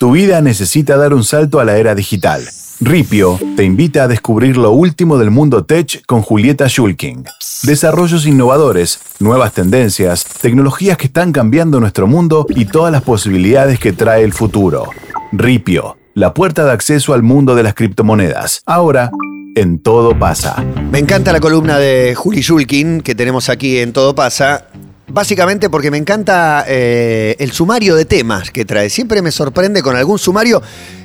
Tu vida necesita dar un salto a la era digital. Ripio te invita a descubrir lo último del mundo tech con Julieta Schulking. Desarrollos innovadores, nuevas tendencias, tecnologías que están cambiando nuestro mundo y todas las posibilidades que trae el futuro. Ripio, la puerta de acceso al mundo de las criptomonedas. Ahora, en Todo pasa. Me encanta la columna de Juli Schulkin que tenemos aquí en Todo pasa. Básicamente porque me encanta eh, el sumario de temas que trae. Siempre me sorprende con algún sumario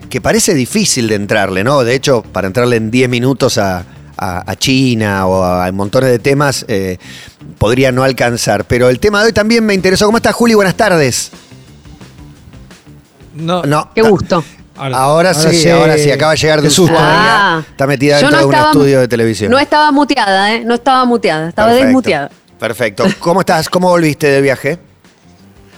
que parece difícil de entrarle, ¿no? De hecho, para entrarle en 10 minutos a, China o a, montones de temas, eh, podría no alcanzar. Pero el tema de hoy también me interesó. ¿Cómo estás, Juli? Buenas tardes. No. no Qué gusto. Ahora, sí, ahora sí, acaba de llegar de susto. Ah. Está metida dentro de un estudio de televisión. No estaba muteada, ¿eh? No estaba muteada, estaba desmuteada. Perfecto. ¿Cómo estás? ¿Cómo volviste del viaje?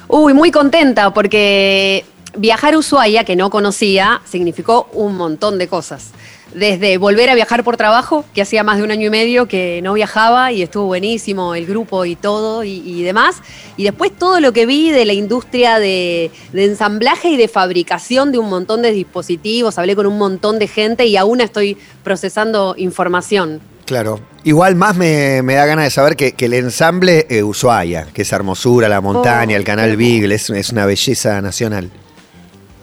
Uy, muy contenta porque viajar a Ushuaia, que no conocía, significó un montón de cosas. Desde volver a viajar por trabajo, que hacía más de un año y medio que no viajaba y estuvo buenísimo el grupo y todo y, demás. Y después todo lo que vi de la industria de, ensamblaje y de fabricación de un montón de dispositivos. Hablé con un montón de gente y aún estoy procesando información. Claro. Igual más me, da ganas de saber que, el ensamble eh, Ushuaia, que es hermosura, la montaña, oh, el canal Beagle, es, es, una belleza nacional.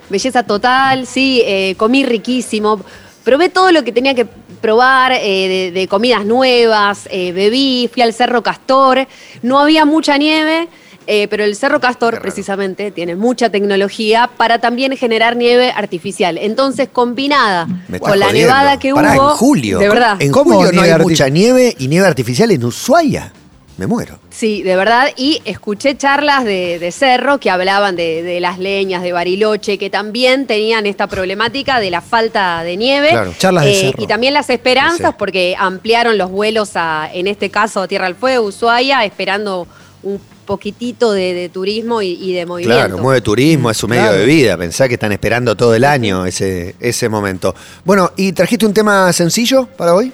Belleza total, sí, eh, comí riquísimo. Probé todo lo que tenía que probar eh, de, comidas nuevas, bebí, fui al Cerro Castor, no había mucha nieve, pero el Cerro Castor precisamente tiene mucha tecnología para también generar nieve artificial. Entonces, combinada con la nevada que hubo... En julio. De verdad. En julio no hay mucha nieve y nieve artificial en Ushuaia. Me muero. Sí, de verdad. Y escuché charlas de, Cerro que hablaban de, las leñas, de Bariloche, que también tenían esta problemática de la falta de nieve. Claro, charlas de eh, Cerro. Y también las esperanzas, porque ampliaron los vuelos a, en este caso, a Tierra del Fuego, Ushuaia, esperando un poquitito de, turismo y, de movimiento. Claro, mueve turismo, es su medio de vida. Pensá que están esperando todo el año ese, ese momento. Bueno, ¿y trajiste un tema sencillo para hoy?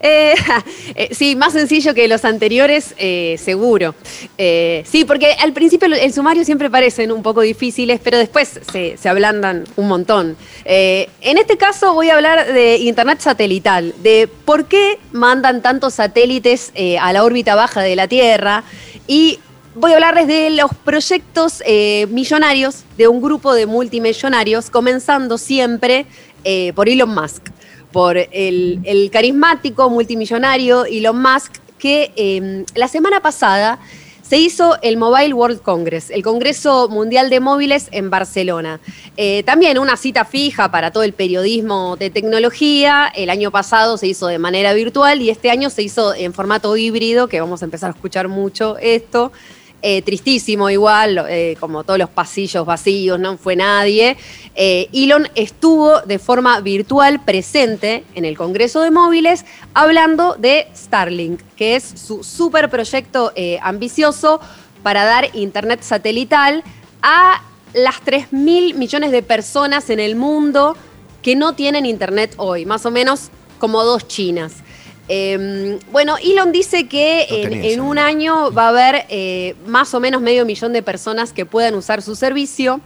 Eh, eh, sí, más sencillo que los anteriores, eh, seguro. sí, porque al principio el sumario siempre parecen un poco difíciles, pero después se, se ablandan un montón. en este caso voy a hablar de Internet satelital, de por qué mandan tantos satélites a la órbita baja de la Tierra y voy a hablarles de los proyectos millonarios de un grupo de multimillonarios, comenzando siempre por Elon Musk por el, carismático multimillonario Elon Musk, que em, la semana pasada se hizo el Mobile World Congress, el Congreso Mundial de Móviles en Barcelona. Eh, también una cita fija para todo el periodismo de tecnología. El año pasado se hizo de manera virtual y este año se hizo en formato híbrido, que vamos a empezar a escuchar mucho esto. Eh, tristísimo igual, eh, como todos los pasillos vacíos, no fue nadie. Eh, Elon estuvo de forma virtual presente en el Congreso de Móviles hablando de Starlink, que es su super proyecto ambicioso para dar internet satelital a las 3 mil millones de personas en el mundo que no tienen internet hoy, más o menos como dos chinas. Em, bueno, Elon dice que en, un año va a haber eh, más o menos medio millón de personas que puedan usar su servicio,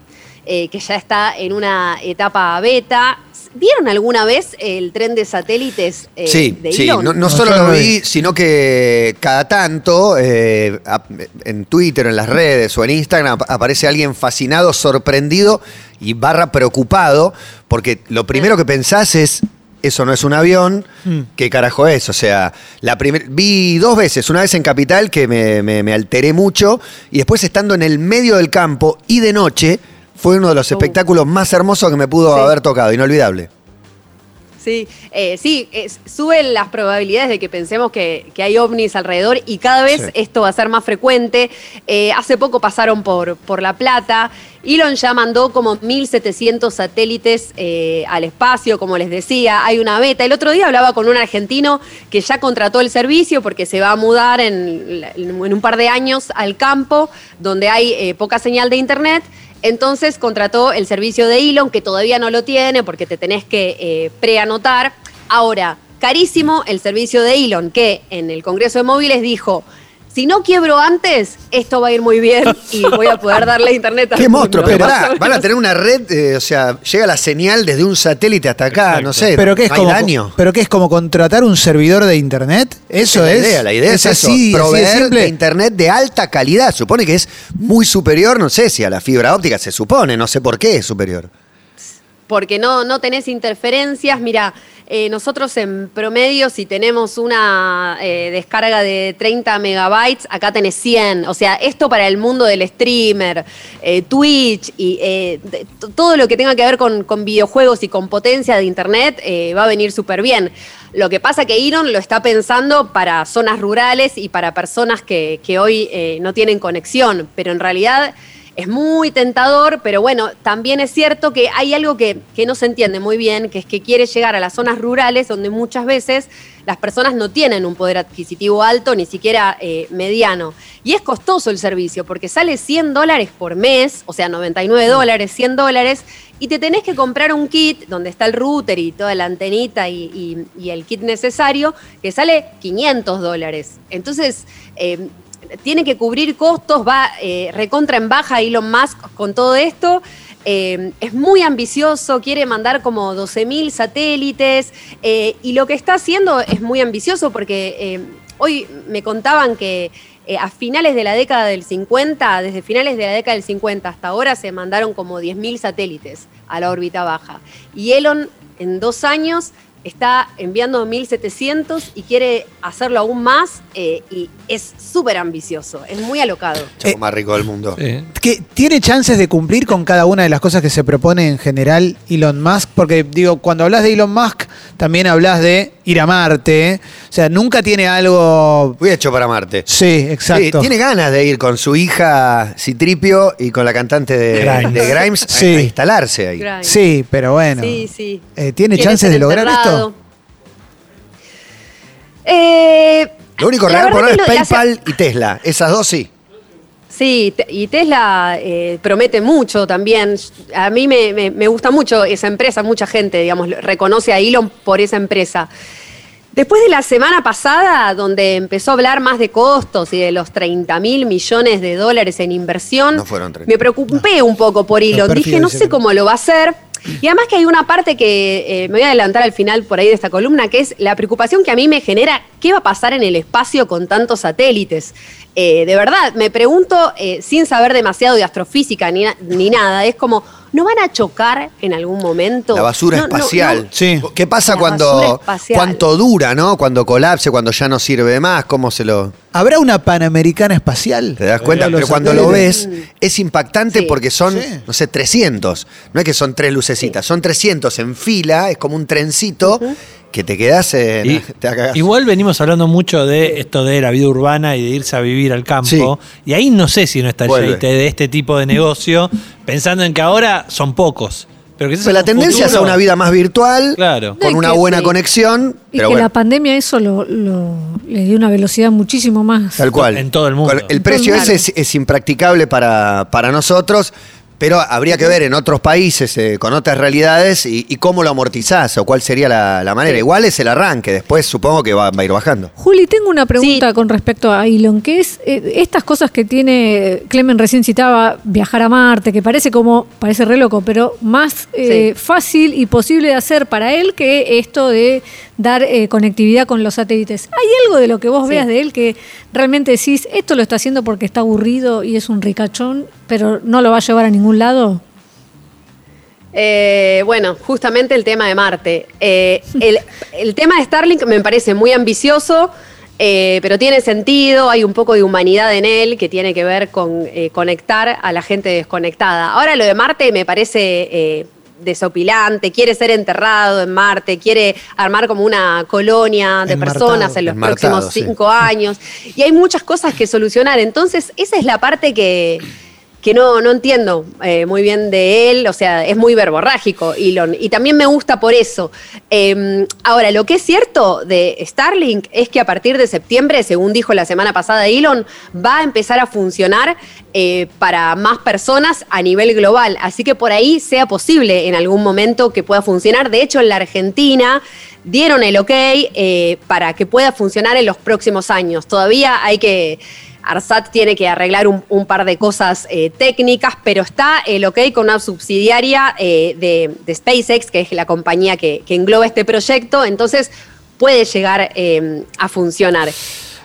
eh, que ya está en una etapa beta. ¿Vieron alguna vez el tren de satélites eh, sí, Sí, no, solo lo vi, sino que cada tanto en Twitter, en las redes o en Instagram aparece alguien fascinado, sorprendido y barra preocupado, porque lo primero que pensás es eso no es un avión, hmm. ¿qué carajo es? O sea, la vi dos veces, una vez en Capital que me, alteré mucho y después estando en el medio del campo y de noche, fue uno de los espectáculos más hermosos que me pudo haber tocado, inolvidable. Sí, eh, sí, suben las probabilidades de que pensemos que, hay ovnis alrededor y cada vez esto va a ser más frecuente. Eh, hace poco pasaron por, por La Plata. Elon ya mandó como 1.700 satélites eh, al espacio, como les decía, hay una beta. El otro día hablaba con un argentino que ya contrató el servicio porque se va a mudar en, un par de años al campo donde hay poca señal de internet entonces contrató el servicio de Elon, que todavía no lo tiene porque te tenés que eh, preanotar. Ahora, carísimo el servicio de Elon, que en el Congreso de Móviles dijo, si no quiebro antes, esto va a ir muy bien y voy a poder darle internet a Qué monstruo, pero pará, van a tener una red, eh, o sea, llega la señal desde un satélite hasta acá, no sé. Pero que es no como, daño. pero que es como contratar un servidor de internet. Eso la es. idea, la idea es, así, eso, así proveer de internet de alta calidad. Supone que es muy superior, no sé si a la fibra óptica se supone, no sé por qué es superior. porque no, no tenés interferencias. Mira, eh, nosotros en promedio, si tenemos una eh, descarga de 30 megabytes, acá tenés 100. O sea, esto para el mundo del streamer, eh, Twitch y todo lo que tenga que ver con, videojuegos y con potencia de internet va a venir súper bien. Lo que pasa que Iron lo está pensando para zonas rurales y para personas que, hoy no tienen conexión, pero en realidad es muy tentador, pero bueno, también es cierto que hay algo que, que no se entiende muy bien, que es que quiere llegar a las zonas rurales donde muchas veces las personas no tienen un poder adquisitivo alto, ni siquiera eh, mediano. Y es costoso el servicio, porque sale 100 dólares por mes, o sea, 99 dólares, 100 dólares, y te tenés que comprar un kit donde está el router y toda la antenita y, y- y el kit necesario, que sale 500 dólares. Entonces, eh, tiene que cubrir costos, va eh, recontra en baja Elon Musk con todo esto. Eh, es muy ambicioso, quiere mandar como 12.000 satélites eh, y lo que está haciendo es muy ambicioso porque hoy me contaban que a finales de la década del 50, desde finales de la década del 50 hasta ahora se mandaron como 10.000 satélites a la órbita baja. Y Elon en dos años está enviando 1.700 y quiere hacerlo aún más eh, y es súper ambicioso, es muy alocado. Chaco más rico del mundo. Que tiene chances de cumplir con cada una de las cosas que se propone en general Elon Musk, porque digo, cuando hablas de Elon Musk, también hablas de ir a Marte, o sea, nunca tiene algo... Fui hecho para Marte. Sí, exacto. Sí, tiene ganas de ir con su hija Citripio y con la cantante de Grimes. de Grimes Sí. a, instalarse ahí. Grimes. Sí, pero bueno. Sí, sí. Eh, ¿Tiene chances de lograr enterrado. esto? Eh, Lo único real por ahora es que lo- hace- PayPal y Tesla. Esas dos sí. Sí, y Tesla eh, promete mucho también. A mí me, me- me gusta mucho esa empresa, mucha gente, digamos, reconoce a Elon por esa empresa. Después de la semana pasada, donde empezó a hablar más de costos y de los 30 mil millones de dólares en inversión, No fueron 30. me preocupé un poco por Elon. Dije, no sé cómo lo va a hacer. Y además que hay una parte que eh, me voy a adelantar al final por ahí de esta columna, que es la preocupación que a mí me genera qué va a pasar en el espacio con tantos satélites. Eh, de verdad, me pregunto, eh, sin saber demasiado de astrofísica ni, ni nada, es como, ¿no van a chocar en algún momento? La basura No, espacial. no. Sí. ¿Qué pasa La cuando cuánto dura, no? Cuando colapse, cuando ya no sirve más, cómo se lo ¿Habrá una Panamericana espacial? te das cuenta, pero cuando lo ves es impactante Sí. porque son, Sí. no sé, 300. No es que son tres lucecitas, son 300 en fila, es como un trencito que te quedas en Y- te igual venimos hablando mucho de esto de la vida urbana y de irse a vivir al campo. Sí. Y ahí no sé si no está el Vuelve. jeite de este tipo de negocio, pensando en que ahora son pocos. Pero la tendencia es a una vida más virtual, Claro. con No, una buena sí. conexión, Y pero que bueno, la pandemia eso lo, lo- le dio una velocidad muchísimo más. tal cual. En todo el mundo. El precio Claro. ese es, es impracticable para, para nosotros, pero habría que ver en otros países eh, con otras realidades y, y cómo lo amortizás o cuál sería la, la manera. Igual es el arranque, después supongo que va, va a ir bajando. Juli, tengo una pregunta Sí. con respecto a Elon, que es eh, estas cosas que tiene, Clemen recién citaba, viajar a Marte, que parece como, parece re loco, pero más eh, fácil y posible de hacer para él que esto de dar eh, conectividad con los satélites. ¿Hay algo de lo que vos Sí. veas de él que realmente decís, esto lo está haciendo porque está aburrido y es un ricachón, pero no lo va a llevar a ningún lado? Eh, bueno, justamente el tema de Marte. Eh, el, el tema de Starlink me parece muy ambicioso, eh, pero tiene sentido, hay un poco de humanidad en él que tiene que ver con conectar a la gente desconectada. Ahora lo de Marte me parece desopilante, quiere ser enterrado en Marte, quiere armar como una colonia de Enmartado. personas en los Enmartado, próximos sí. cinco años. Y hay muchas cosas que solucionar. Entonces, esa es la parte que que no, no entiendo eh, muy bien de él, o sea, es muy verborrágico Elon, y también me gusta por eso. Eh, ahora, lo que es cierto de Starlink es que a partir de septiembre, según dijo la semana pasada Elon, va a empezar a funcionar eh, para más personas a nivel global, así que por ahí sea posible en algún momento que pueda funcionar. De hecho, en la Argentina dieron el ok eh, para que pueda funcionar en los próximos años. Todavía hay que ARSAT tiene que arreglar un, par de cosas eh, técnicas, pero está el OK con una subsidiaria eh, de, SpaceX, que es la compañía que, engloba este proyecto, entonces puede llegar eh, a funcionar.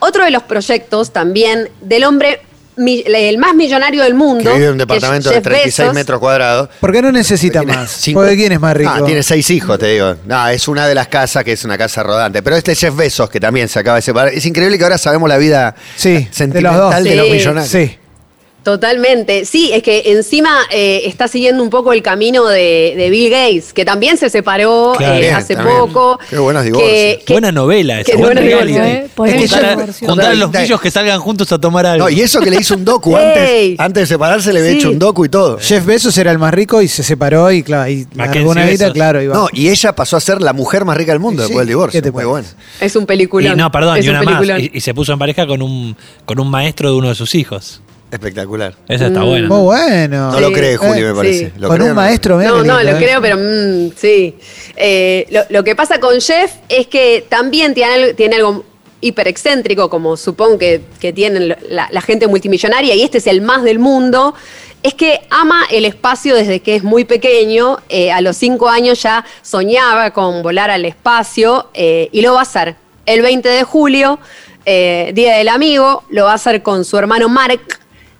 Otro de los proyectos también del hombre, el más millonario del mundo. Que vive en un departamento de Jeff 36 Bezos. metros cuadrados. ¿Por qué no necesita Tiene más? cinco- Porque ¿quién es más rico? Ah, tiene seis hijos, te digo. No, es una de las casas que es una casa rodante. Pero este Jeff Bezos, que también se acaba de separar. Es increíble que ahora sabemos la vida Sí, de los sentimental dos. de los millonarios. Sí. Totalmente. Sí, es que encima eh, está siguiendo un poco el camino de, de Bill Gates, que también se separó Claro. eh, Bien, hace también. poco. Qué buenos Que- divorcios. que- Buena novela esa, qué buen buenos reality. Eh, Es que. Juntar a los pillos que salgan juntos a tomar algo. No, y eso que le hizo un docu antes, antes de separarse, le había Sí. hecho un docu y todo. Jeff Bezos era el más rico y se separó y claro, y Mackenzie largó una vida, claro, iba. No, y ella pasó a ser la mujer más rica del mundo Sí, después del divorcio. ¿qué te Muy bueno. Es un peliculón. Y no, perdón, es y un una más. peliculón. Y, y se puso en pareja con un, con un maestro de uno de sus hijos. Espectacular. Esa está Mm. buena. Muy bueno. No lo cree, Juli, me parece. sí. ¿Lo Con cree o un no? maestro, No, no, lindo, lo ¿eh? creo, pero mm, sí. Eh, lo, lo que pasa con Jeff es que también tiene algo, tiene algo hiper excéntrico, como supongo que, que tienen la, la gente multimillonaria, y este es el más del mundo, es que ama el espacio desde que es muy pequeño. Eh, a los cinco años ya soñaba con volar al espacio eh, y lo va a hacer. El 20 de julio, eh, Día del Amigo, lo va a hacer con su hermano Mark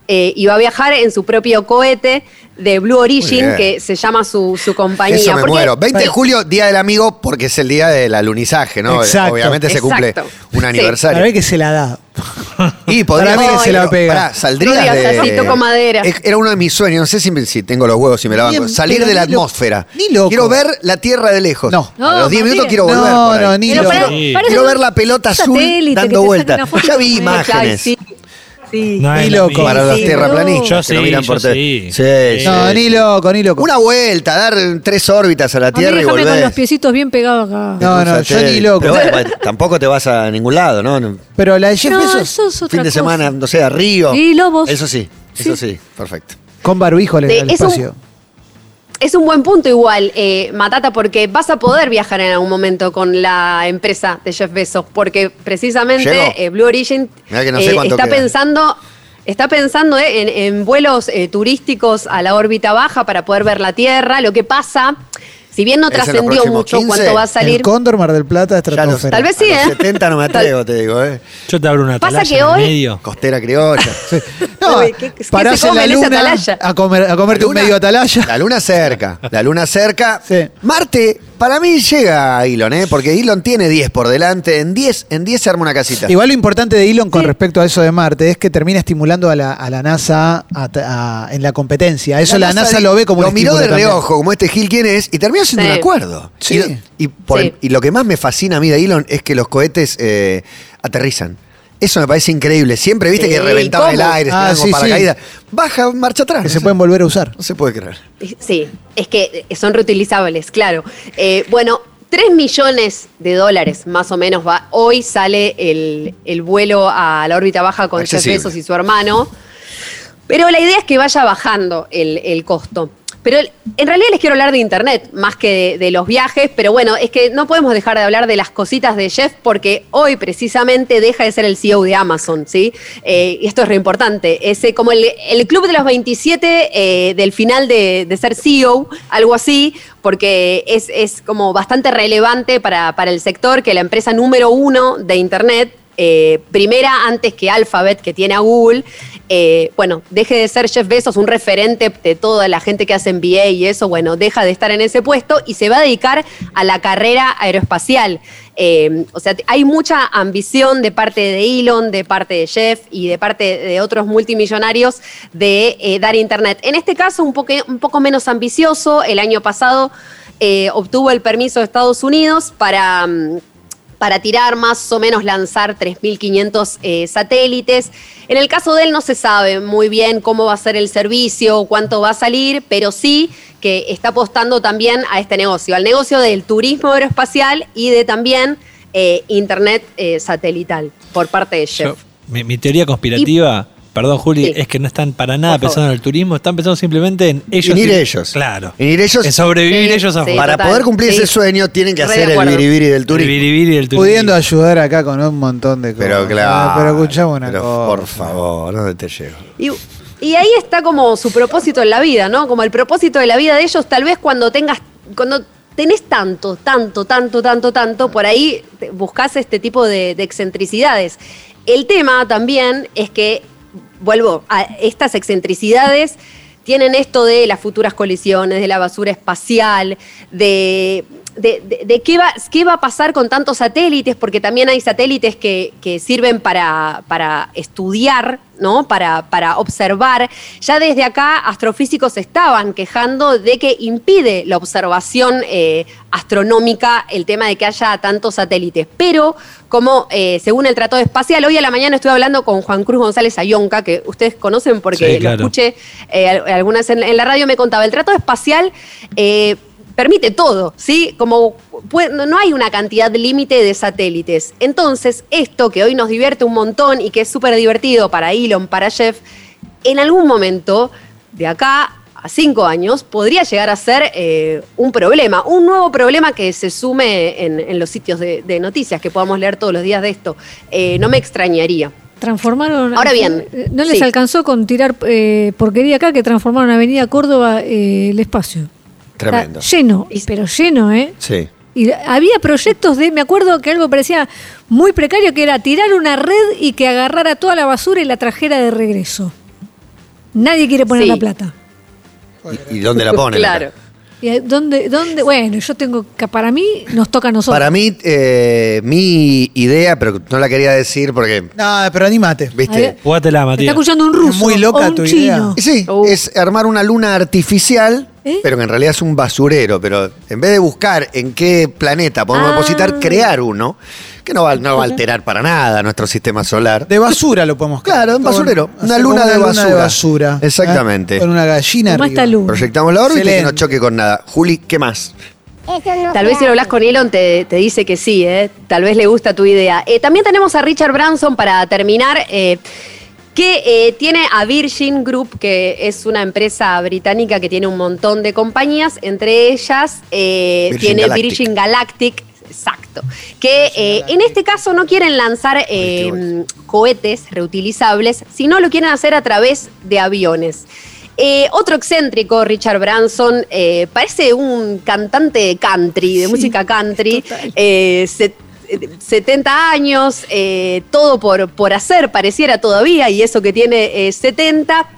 eh, y va a viajar en su propio cohete de Blue Origin, que se llama su, su compañía. Eso me Porque- muero. 20 de julio, Día del Amigo, porque es el día del alunizaje, ¿no? Exacto. Obviamente se cumple Exacto. un aniversario. Para ver que se la da. Y podría Para mí que se la pega. Pará, saldría No digas de. así, toco madera. Era uno de mis sueños, no sé si, si tengo los huevos y me la banco. Bien, Salir pero de la ni lo- atmósfera. ni loco. Quiero ver la Tierra de lejos. No. A los 10 No, minutos quiero volver. No, por ahí. no, ni Pero loco. para- parece Quiero ver la pelota azul satélite que dando vueltas. una foto Ya vi imágenes. sí, sí. No Ni es lo loco. mismo. Para los Sí, tierraplanistas Yo que lo sí, miran yo por sí. Sí, No, sí. ni loco, ni loco. Una vuelta, dar tres órbitas a la A mí Tierra y déjame con volver. los piecitos bien pegados acá. No, no, yo ni loco. Pero bueno, bueno, tampoco te vas a ningún lado, ¿no? Pero la de Jeff No, Bezos eso es otra Fin de cosa. semana, no sé, a Río. Y lobos. Eso sí, eso sí, perfecto. con barbijo le De- da el es un- espacio. Es un buen punto igual, eh, Matata, porque vas a poder viajar en algún momento con la empresa de Jeff Bezos, porque precisamente eh, Blue Origin no sé eh, está queda. pensando... Está pensando eh, en, en vuelos eh, turísticos a la órbita baja para poder ver la Tierra. Lo que pasa, si bien no ¿Es en los trascendió mucho 15? cuánto va a salir, El Cóndor, Mar del Plata, los- estratosfera. Tal vez sí, a los ¿eh? 70 no me atrevo, te digo, ¿eh? Yo te abro una Pasa que hoy- medio. Costera criolla. Sí. No, ¿qué- parás en la luna a, comer, a comerte un luna- medio atalaya. La luna cerca, la luna cerca. Sí. Marte, para mí llega a Elon, ¿eh? Porque Elon tiene 10 por delante. En 10, en 10 se arma una casita. Igual lo importante de Elon con respecto a eso de Marte es que termina estimulando a la, a la NASA a- a- en la competencia. Eso la, NASA, lo ve como Lo un miró de reojo, como este Gil quién es, y terminó siendo Sí. un acuerdo. Sí. Y, y por Sí. el- y lo que más me fascina a mí de Elon es que los cohetes eh, aterrizan. Eso me parece increíble. Siempre viste que Sí, reventaba el aire, Ah, paracaídas. Baja, marcha atrás. Que no se sé. pueden volver a usar. No se puede creer. Sí, es que son reutilizables, claro. Eh, bueno, 3 millones de dólares más o menos va. Hoy sale el, el vuelo a la órbita baja con Jeff. Bezos y su hermano. Pero la idea es que vaya bajando el, el costo. Pero en realidad les quiero hablar de Internet más que de, los viajes, pero bueno, es que no podemos dejar de hablar de las cositas de Jeff porque hoy precisamente deja de ser el CEO de Amazon, ¿sí? Eh, y esto es re importante. Es como el, club de los 27 eh, del final de, de ser CEO, algo así, porque es, es como bastante relevante para, para el sector que la empresa número uno de Internet eh, primera antes que Alphabet, que tiene a Google, eh, bueno, deje de ser Jeff Bezos un referente de toda la gente que hace MBA y eso, bueno, deja de estar en ese puesto y se va a dedicar a la carrera aeroespacial. Eh, o sea, hay mucha ambición de parte de Elon, de parte de Jeff y de parte de otros multimillonarios de eh, dar Internet. En este caso, un, poco menos ambicioso. El año pasado obtuvo el permiso de Estados Unidos para... para tirar más o menos lanzar 3.500 eh, satélites. En el caso de él no se sabe muy bien cómo va a ser el servicio, cuánto va a salir, pero sí que está apostando también a este negocio, al negocio del turismo aeroespacial y de también eh, Internet eh, satelital por parte de Jeff. Yo- mi, mi teoría conspirativa, perdón Juli, Sí. es que no están para nada pensando en el turismo, están pensando simplemente en ellos. En ir y- ellos. Claro. En ir ellos. En sobrevivir Sí, ellos a sí. Para total, poder cumplir sí. ese sueño tienen que Re hacer el biribiri del turismo. Vivir el turismo. Pudiendo ayudar acá con un montón de cosas. Pero claro. Pero escuchame una pero cosa. Por favor, ¿dónde te llego? Y, y ahí está como su propósito en la vida, ¿no? Como el propósito de la vida de ellos, tal vez cuando tengas, cuando tenés tanto, tanto, tanto, tanto, tanto, por ahí buscas este tipo de, de excentricidades. El tema también es que, vuelvo, a estas excentricidades tienen esto de las futuras colisiones, de la basura espacial, de, de, de- de qué, va, qué va a pasar con tantos satélites, porque también hay satélites que, que sirven para, para estudiar, ¿no? Para, para observar. Ya desde acá astrofísicos estaban quejando de que impide la observación eh, astronómica el tema de que haya tantos satélites. Pero como eh, según el Tratado Espacial, hoy a la mañana estuve hablando con Juan Cruz González Ayonca, que ustedes conocen porque Sí, claro. lo escuché eh, al- algunas en, en la radio, me contaba, el Tratado Espacial... permite todo, ¿sí? Como puede- no hay una cantidad límite de satélites. Entonces, esto que hoy nos divierte un montón y que es súper divertido para Elon, para Jeff, en algún momento, de acá a cinco años, podría llegar a ser eh, un problema, un nuevo problema que se sume en, en los sitios de, de noticias, que podamos leer todos los días de esto. Eh, no me extrañaría. Transformaron. Ahora bien, eh, No les sí. alcanzó con tirar eh, porquería acá que transformaron Avenida Córdoba el espacio. Tremendo. Está lleno, pero lleno, ¿eh? Sí. Y había proyectos de, me acuerdo que algo parecía muy precario, que era tirar una red y que agarrara toda la basura y la trajera de regreso. Nadie quiere poner Sí. la plata. ¿Y, y dónde la ponen? Claro. ¿Y dónde, dónde? Bueno, yo tengo que para mí nos toca a nosotros. Para mí, eh, mi idea, pero no la quería decir porque, No, pero anímate. ¿viste? Jugátela, Te Matías. está escuchando un ruso. muy loca o un tu chino. idea. Sí, Uh. es armar una luna artificial, ¿Eh? pero que en realidad es un basurero. Pero en vez de buscar en qué planeta podemos Ah. depositar, crear uno, que no va, no va a alterar para nada nuestro sistema solar. De basura lo podemos crear. Claro, un basurero. Una luna de luna basura. basura, Exactamente. ¿eh? Con una gallina Como arriba. esta luna. Proyectamos la órbita y que no choque con nada. Juli, ¿qué más? Tal vez si lo hablas con Elon te, te dice que sí, ¿eh? tal vez le gusta tu idea. Eh, también tenemos a Richard Branson para terminar, eh, que eh, tiene a Virgin Group, que es una empresa británica que tiene un montón de compañías, entre ellas eh, Virgin tiene Galactic. Virgin Galactic. Exacto. Que eh, en este caso no quieren lanzar eh, cohetes reutilizables, sino lo quieren hacer a través de aviones. Eh, otro excéntrico, Richard Branson, eh, parece un cantante de country, de Sí, música country. Eh, se- 70 años, eh, todo por, por hacer, pareciera todavía, y eso que tiene eh, 70.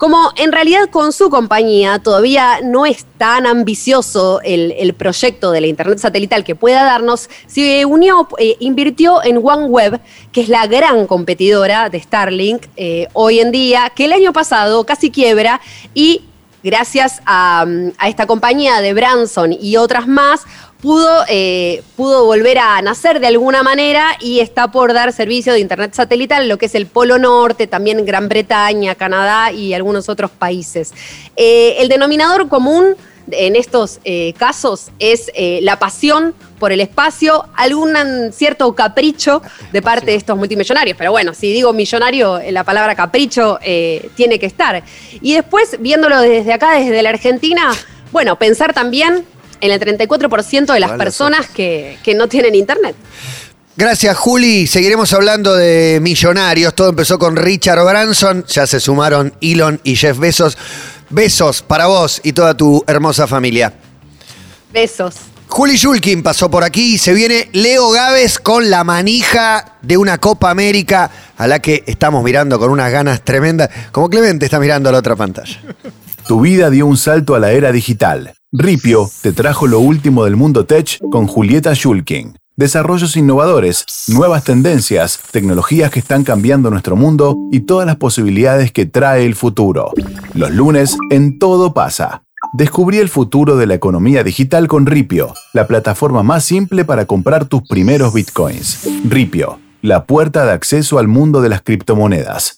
Como en realidad con su compañía todavía no es tan ambicioso el, el proyecto de la Internet satelital que pueda darnos, se unió, eh, invirtió en OneWeb, que es la gran competidora de Starlink eh, hoy en día, que el año pasado casi quiebra y gracias a esta compañía de Branson y otras más, pudo, eh, pudo volver a nacer de alguna manera y está por dar servicio de Internet satelital en lo que es el Polo Norte, también Gran Bretaña, Canadá y algunos otros países. Eh, el denominador común en estos eh, casos es la pasión por el espacio, algún cierto capricho de parte de estos multimillonarios. Pero bueno, si digo millonario, la palabra capricho tiene que estar. Y después, viéndolo desde acá, desde la Argentina, bueno, pensar también en el 34% de las personas que, que no tienen internet. Gracias, Juli. Seguiremos hablando de millonarios. Todo empezó con Richard Branson. Ya se sumaron Elon y Jeff Bezos. Besos para vos y toda tu hermosa familia. Besos. Juli Shulkin pasó por aquí y se viene Leo Gávez con la manija de una Copa América a la que estamos mirando con unas ganas tremendas. Como Clemente está mirando a la otra pantalla. Tu vida dio un salto a la era digital. Ripio te trajo lo último del mundo tech con Julieta Schulking. Desarrollos innovadores, nuevas tendencias, tecnologías que están cambiando nuestro mundo y todas las posibilidades que trae el futuro. Los lunes en Todo pasa. Descubrí el futuro de la economía digital con Ripio, la plataforma más simple para comprar tus primeros bitcoins. Ripio, la puerta de acceso al mundo de las criptomonedas.